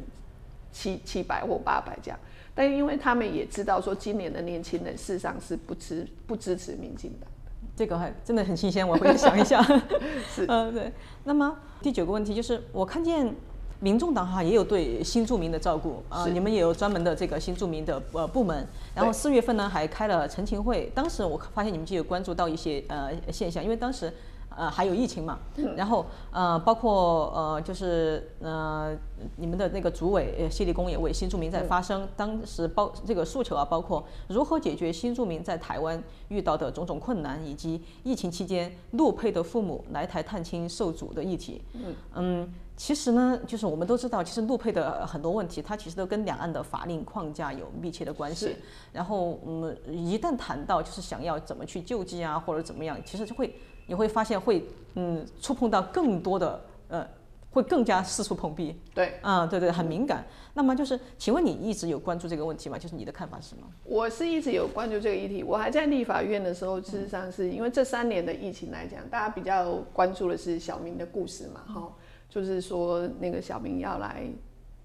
七七百或八百这样。但因为他们也知道说，今年的年轻人事实上是不支不支持民进党的，这个很真的很新鲜，我回去想一下。是，嗯，对。那么第九个问题就是，我看见。民众党哈也有对新住民的照顾啊，你们也有专门的这个新住民的呃部门。然后四月份呢还开了陈情会，当时我发现你们就有关注到一些呃现象，因为当时呃还有疫情嘛。然后呃包括呃就是呃你们的那个主委呃谢立功也为新住民在发声，当时包这个诉求啊，包括如何解决新住民在台湾遇到的种种困难，以及疫情期间陆配的父母来台探亲受阻的议题。嗯嗯。其实呢，就是我们都知道，其实陆配的很多问题，它其实都跟两岸的法令框架有密切的关系。然后，嗯，一旦谈到就是想要怎么去救济啊，或者怎么样，其实就会你会发现会嗯触碰到更多的呃，会更加四处碰壁。对，啊，对对，很敏感。那么就是，请问你一直有关注这个问题吗？就是你的看法是什么？我是一直有关注这个议题。我还在立法院的时候，事实上是因为这三年的疫情来讲，大家比较关注的是小明的故事嘛，哈。就是说，那个小明要来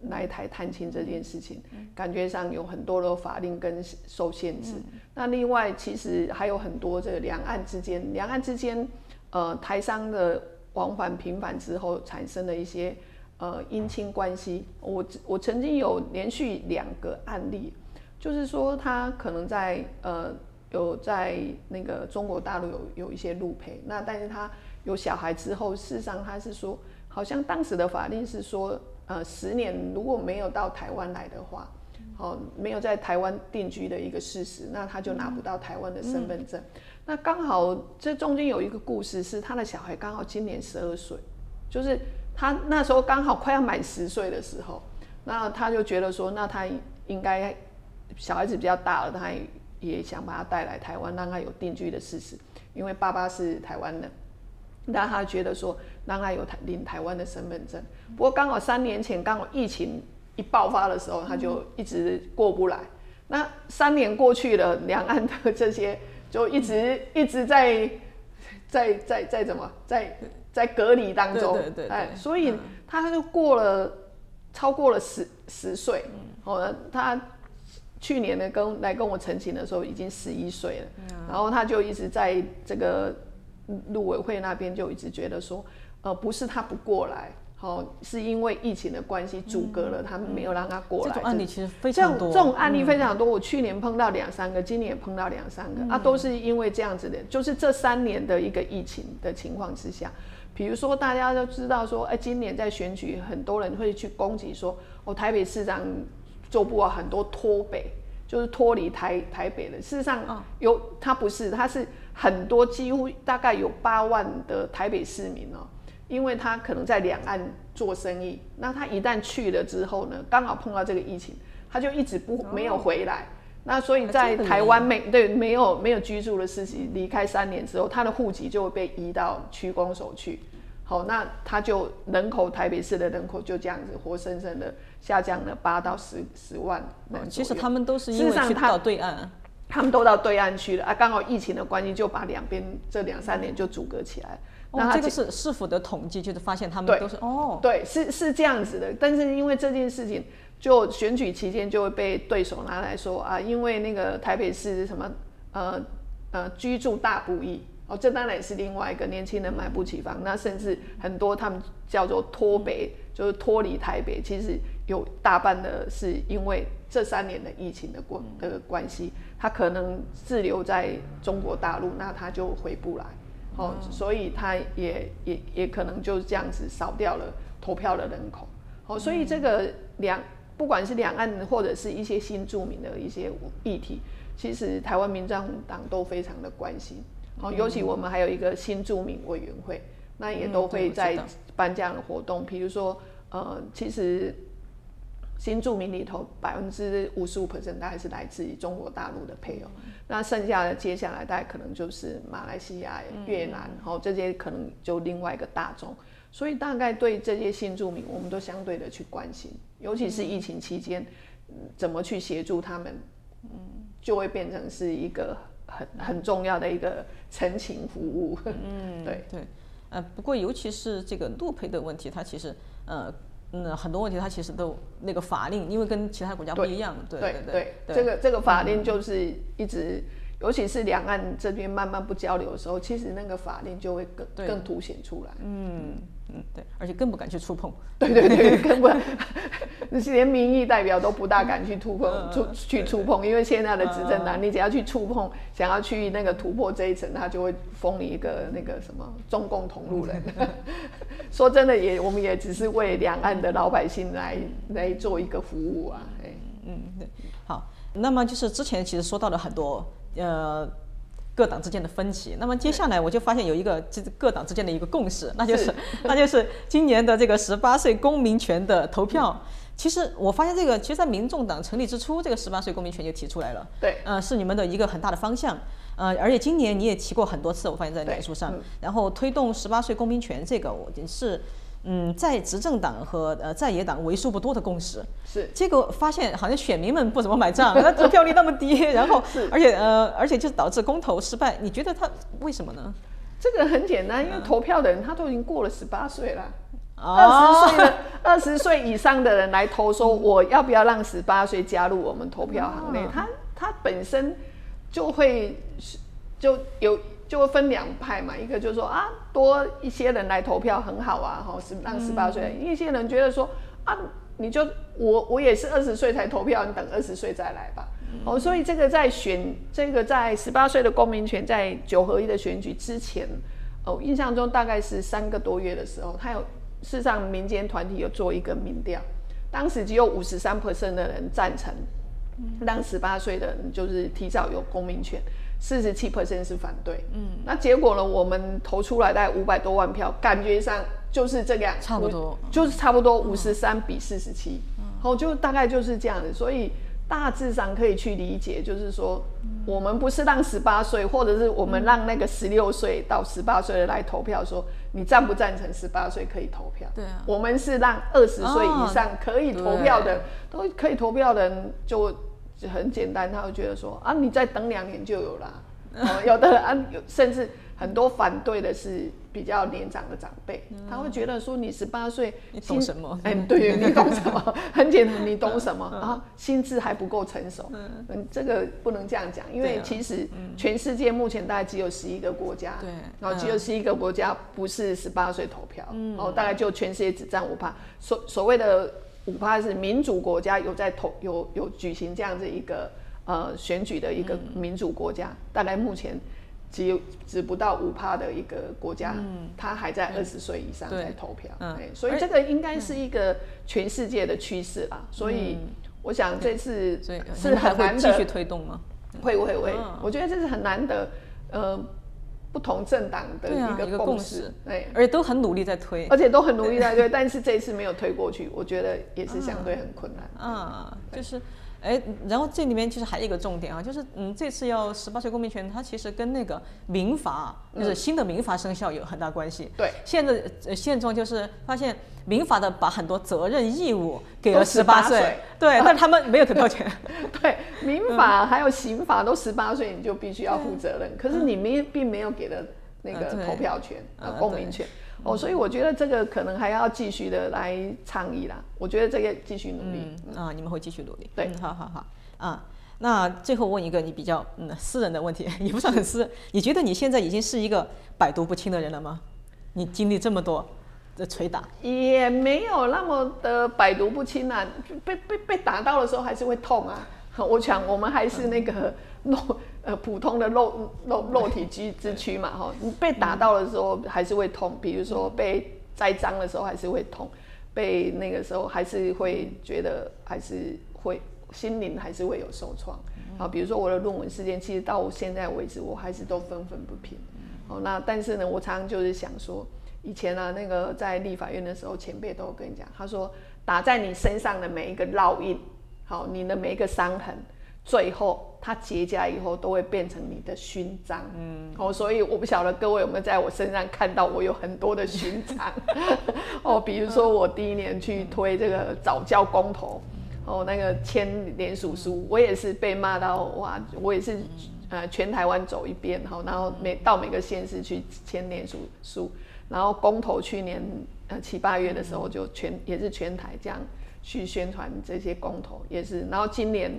来台探亲这件事情，感觉上有很多的法令跟受限制。那另外，其实还有很多这个两岸之间，两岸之间，呃，台商的往返频繁之后产生的一些呃姻亲关系。我我曾经有连续两个案例，就是说他可能在呃有在那个中国大陆有有一些路陪，那但是他有小孩之后，事实上他是说。好像当时的法令是说，呃，十年如果没有到台湾来的话，哦，没有在台湾定居的一个事实，那他就拿不到台湾的身份证。那刚好这中间有一个故事，是他的小孩刚好今年十二岁，就是他那时候刚好快要满十岁的时候，那他就觉得说，那他应该小孩子比较大了，他也想把他带来台湾，让他有定居的事实，因为爸爸是台湾人。让他觉得说，让他有台领台湾的身份证。不过刚好三年前刚好疫情一爆发的时候，他就一直过不来。那三年过去了，两岸的这些就一直一直在在在在怎么在在隔离当中。对对对。哎，所以他就过了超过了十十岁。哦，他去年呢跟来跟我澄清的时候已经十一岁了。然后他就一直在这个。陆委会那边就一直觉得说，呃，不是他不过来，好，是因为疫情的关系阻隔了他们，没有让他过来。这种案例其实非常多，这种案例非常多。我去年碰到两三个，今年也碰到两三个，啊，都是因为这样子的，就是这三年的一个疫情的情况之下，比如说大家都知道说，哎，今年在选举，很多人会去攻击说，哦，台北市长做不好，很多脱北，就是脱离台台北的。事实上，有他不是，他是。很多几乎大概有八万的台北市民哦，因为他可能在两岸做生意，那他一旦去了之后呢，刚好碰到这个疫情，他就一直不没有回来。那所以在台湾没对没有没有居住的事情，离开三年之后，他的户籍就会被移到区公所去。好，那他就人口台北市的人口就这样子活生生的下降了八到十十万人。其实他们都是因为去到对岸，他们都到对岸去了啊，刚好疫情的关系就把两边这两三年就阻隔起来。那这个是市府的统计，就是发现他们都是哦，对，是是这样子的。但是因为这件事情，就选举期间就会被对手拿来说啊，因为那个台北市什么呃呃居住大不易。哦，这当然也是另外一个年轻人买不起房，那甚至很多他们叫做脱北，就是脱离台北，其实有大半的是因为这三年的疫情的关的关系，他可能滞留在中国大陆，那他就回不来，哦，所以他也也也可能就这样子少掉了投票的人口，哦，所以这个两不管是两岸或者是一些新著名的一些议题，其实台湾民众党都非常的关心。哦，尤其我们还有一个新著名委员会，那也都会在办这样的活动。比如说，呃，其实新住民里头百分之五十五 percent 大概是来自于中国大陆的配偶，那剩下的接下来大概可能就是马来西亚、越南，然后这些可能就另外一个大众。所以大概对这些新住民，我们都相对的去关心，尤其是疫情期间，怎么去协助他们，嗯，就会变成是一个。很很重要的一个陈情服务，嗯，对。对，呃，不过尤其是这个路配的问题，它其实呃嗯很多问题它其实都那个法令，因为跟其他国家不一样，对对对，这个这个法令就是一直，尤其是两岸这边慢慢不交流的时候，其实那个法令就会更更凸显出来，嗯。嗯，对，而且更不敢去触碰。对 对对，根本 连民意代表都不大敢去触碰，触去触碰，因为现在的执政党，你只要去触碰，想要去那个突破这一层，他就会封你一个那个什么中共同路人。说真的，也我们也只是为两岸的老百姓来来做一个服务啊。哎，嗯，对，好，那么就是之前其实说到了很多，呃。各党之间的分歧，那么接下来我就发现有一个这各党之间的一个共识，那就是 那就是今年的这个十八岁公民权的投票。其实我发现这个，其实，在民众党成立之初，这个十八岁公民权就提出来了。对，呃，是你们的一个很大的方向。呃，而且今年你也提过很多次，我发现在脸书上，然后推动十八岁公民权这个，我是。嗯，在执政党和呃在野党为数不多的共识，是结果发现好像选民们不怎么买账，那投票率那么低，然后而且呃而且就导致公投失败。你觉得他为什么呢？这个很简单，因为投票的人他都已经过了十八岁了，二十岁的二十岁以上的人来投，说我要不要让十八岁加入我们投票行列？他他本身就会就有。就会分两派嘛，一个就是说啊，多一些人来投票很好啊，哈，是让十八岁。一些人觉得说啊，你就我我也是二十岁才投票，你等二十岁再来吧。哦，所以这个在选这个在十八岁的公民权，在九合一的选举之前，哦，印象中大概是三个多月的时候，他有事实上民间团体有做一个民调，当时只有五十三 percent 的人赞成让十八岁的人就是提早有公民权。四十七 percent 是反对，嗯，那结果呢？我们投出来大概五百多万票，感觉上就是这个样，差不多，就是差不多五十三比四十七，好，就大概就是这样子，所以大致上可以去理解，就是说，我们不是让十八岁，或者是我们让那个十六岁到十八岁的来投票，说你赞不赞成十八岁可以投票？对啊，我们是让二十岁以上可以投票的，都可以投票的人就。很简单，他会觉得说啊，你再等两年就有啦。有的啊，有甚至很多反对的是比较年长的长辈，他会觉得说你十八岁，你懂什么？哎，对，你懂什么？很简单，你懂什么啊？心智还不够成熟。嗯，这个不能这样讲，因为其实全世界目前大概只有十一个国家，对，然后只有十一个国家不是十八岁投票，嗯，然后大概就全世界只占五趴。所所谓的。五趴是民主国家有在投有有举行这样子一个呃选举的一个民主国家，大概目前只有只不到五趴的一个国家，他还在二十岁以上在投票，所以这个应该是一个全世界的趋势啦。所以我想这次是很难继续推动吗？会会会，我觉得这是很难得，呃。不同政党的一个共识，对，而且都很努力在推，而且都很努力在推，但是这一次没有推过去，我觉得也是相对很困难。啊，就是，哎，然后这里面其实还有一个重点啊，就是嗯，这次要十八岁公民权，它其实跟那个民法，就是新的民法生效有很大关系。对，现在呃现状就是发现民法的把很多责任义务给了十八岁岁，对，但他们没有投票权。对，民法还有刑法都十八岁你就必须要负责任，可是你没并没有给了那个投票权、呃嗯公民权。哦，所以我觉得这个可能还要继续的来倡议啦。我觉得这个继续努力。嗯啊，你们会继续努力。对嗯，好好好啊。那最后问一个你比较嗯私人的问题，也不算很私人，你觉得你现在已经是一个百毒不侵的人了吗？你经历这么多的捶打，也没有那么的百毒不侵啊，被被被打到的时候还是会痛啊。我想我们还是那个肉 呃普通的肉肉 肉体之之躯嘛哈，你被打到的时候还是会痛，比如说被栽赃的时候还是会痛，被那个时候还是会觉得还是会心灵还是会有受创。好，比如说我的论文事件，其实到现在为止我还是都愤愤不平。哦，那但是呢，我常常就是想说，以前啊，那个在立法院的时候，前辈都有跟你讲，他说打在你身上的每一个烙印，好，你的每一个伤痕，最后它结痂以后都会变成你的勋章。嗯，哦，所以我不晓得各位有没有在我身上看到我有很多的勋章。哦，比如说我第一年去推这个早教公投。哦，那个签联署书，我也是被骂到哇！我也是呃全台湾走一遍，哈，然后每到每个县市去签联署书，然后公投去年呃七八月的时候就全也是全台这样去宣传这些公投，也是，然后今年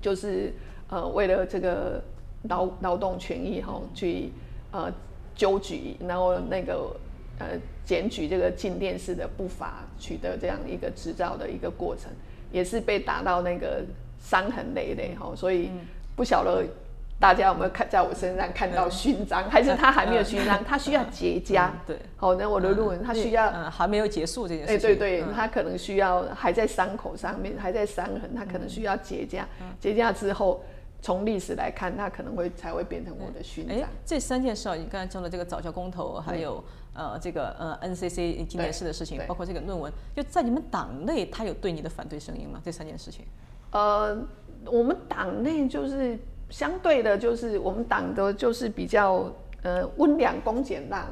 就是呃为了这个劳劳动权益哈去呃纠举，然后那个呃检举这个进电式的不法取得这样一个执照的一个过程。也是被打到那个伤痕累累哈，所以不晓得大家有没有看在我身上看到勋章，还是他还没有勋章，他需要结痂。对，好，那我的论文他需要，嗯，还没有结束这件事哎，情。对对，嗯他可能需要还在伤口上面，还在伤痕，他可能需要结痂，结痂之后。从历史来看，他可能会才会变成我的勋章哎。，这三件事啊，你刚才讲的这个早教公投，还有呃这个呃 NCC 今年事的事情，包括这个论文，就在你们党内，他有对你的反对声音吗？这三件事情？呃，我们党内就是相对的，就是我们党的就是比较呃温良恭俭让。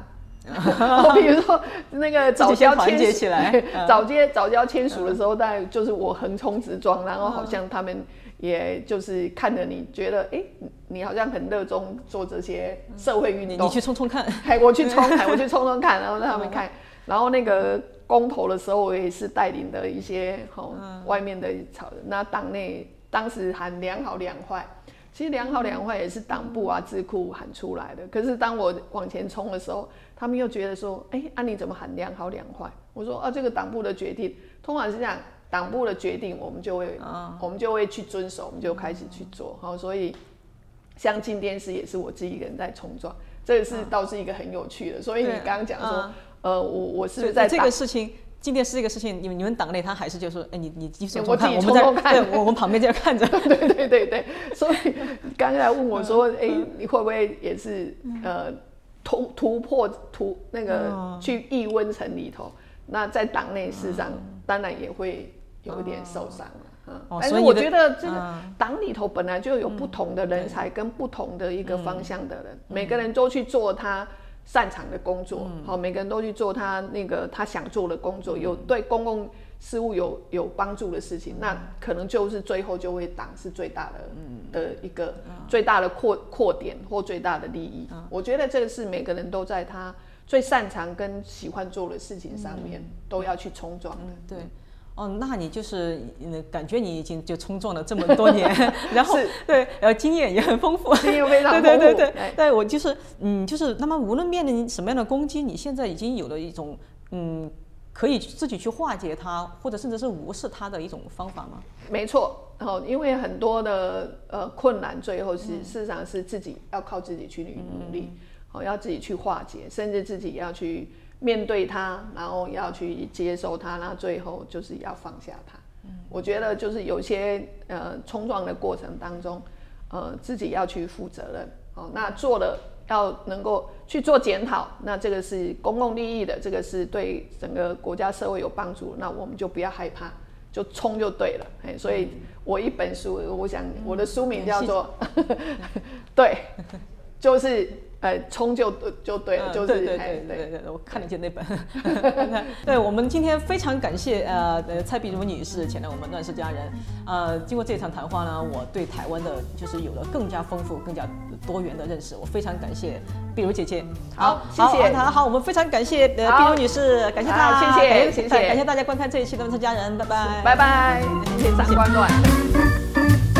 比如说那个早自己先团教签署早接早教签署的时候，大概就是我横冲直撞，然后好像他们也就是看着你觉得，哎、你好像很热衷做这些社会运动你你，去冲冲看。哎，我去冲，哎，我去冲冲看，然后让他们看。然后那个公投的时候，我也是带领的一些吼、外面的草，那党内当时喊良好两坏，其实良好两坏也是党部啊智库喊出来的。可是当我往前冲的时候，他们又觉得说，哎、啊你怎么喊良好两坏？我说啊，这个党部的决定，通常是这样，党部的决定我们就会，我们就会去遵守，我们就开始去做。好，所以像进电视也是我自己一个人在冲撞，这个是倒是一个很有趣的。所以你对刚刚讲说嗯，呃，我我是在党个事情，今天是这个事情，你们你们党内他还是就说，哎，你你继续冲我看，我们在对，我我们旁边在看着。对对对对，所以刚才问我说，哎、你会不会也是呃突突破突那个去异温层里头？那在党内事实上当然也会有一点受伤了。嗯哦，但是我所以你的觉得这个嗯党里头本来就有不同的人才跟不同的一个方向的人，每个人都去做他擅长的工作，好，每个人都去做他那个他想做的工作，有对公共事务有有帮助的事情，那可能就是最后就会党是最大的的一个最大的扩扩点或最大的利益。我觉得这个是每个人都在他最擅长跟喜欢做的事情上面都要去冲撞的。对，哦，那你就是嗯，感觉你已经就冲撞了这么多年，然后对，然后经验也很丰富，经验非 常对对对对哎，对我就是嗯，就是那么无论面临什么样的攻击，你现在已经有了一种嗯，可以自己去化解它，或者甚至是无视它的一种方法吗？没错，然后因为很多的呃困难，最后是、事实上是自己要靠自己去努力，哦、要自己去化解，甚至自己要去面对它，然后要去接受它，然后最后就是要放下它。我觉得就是有些呃冲撞的过程当中，呃自己要去负责任，哦，那做了要能够去做检讨，那这个是公共利益的，这个是对整个国家社会有帮助，那我们就不要害怕就冲就对了。哎，所以我一本书，我想我的书名叫做 对，就是。哎，冲就就对了，就是对对对对对，我看得见那本。对，我们今天非常感谢呃呃蔡碧如女士前来我们乱世佳人。呃，经过这场谈话呢，我对台湾的就是有了更加丰富、更加多元的认识。我非常感谢碧如姐姐。好，谢谢。好，好，我们非常感谢呃碧如女士，感谢她，谢谢，谢谢，感谢大家观看这一期的乱世佳人，拜拜，拜拜，谢谢长官乱。